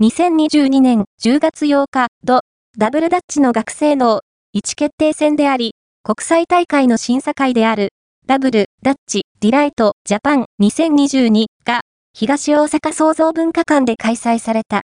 2022年10月8日、ド、ダブルダッチの学生 No.1決定戦であり、国際大会の審査会である、ダブル、ダッチ、ディライト、ジャパン2022が、東大阪創造文化館で開催された。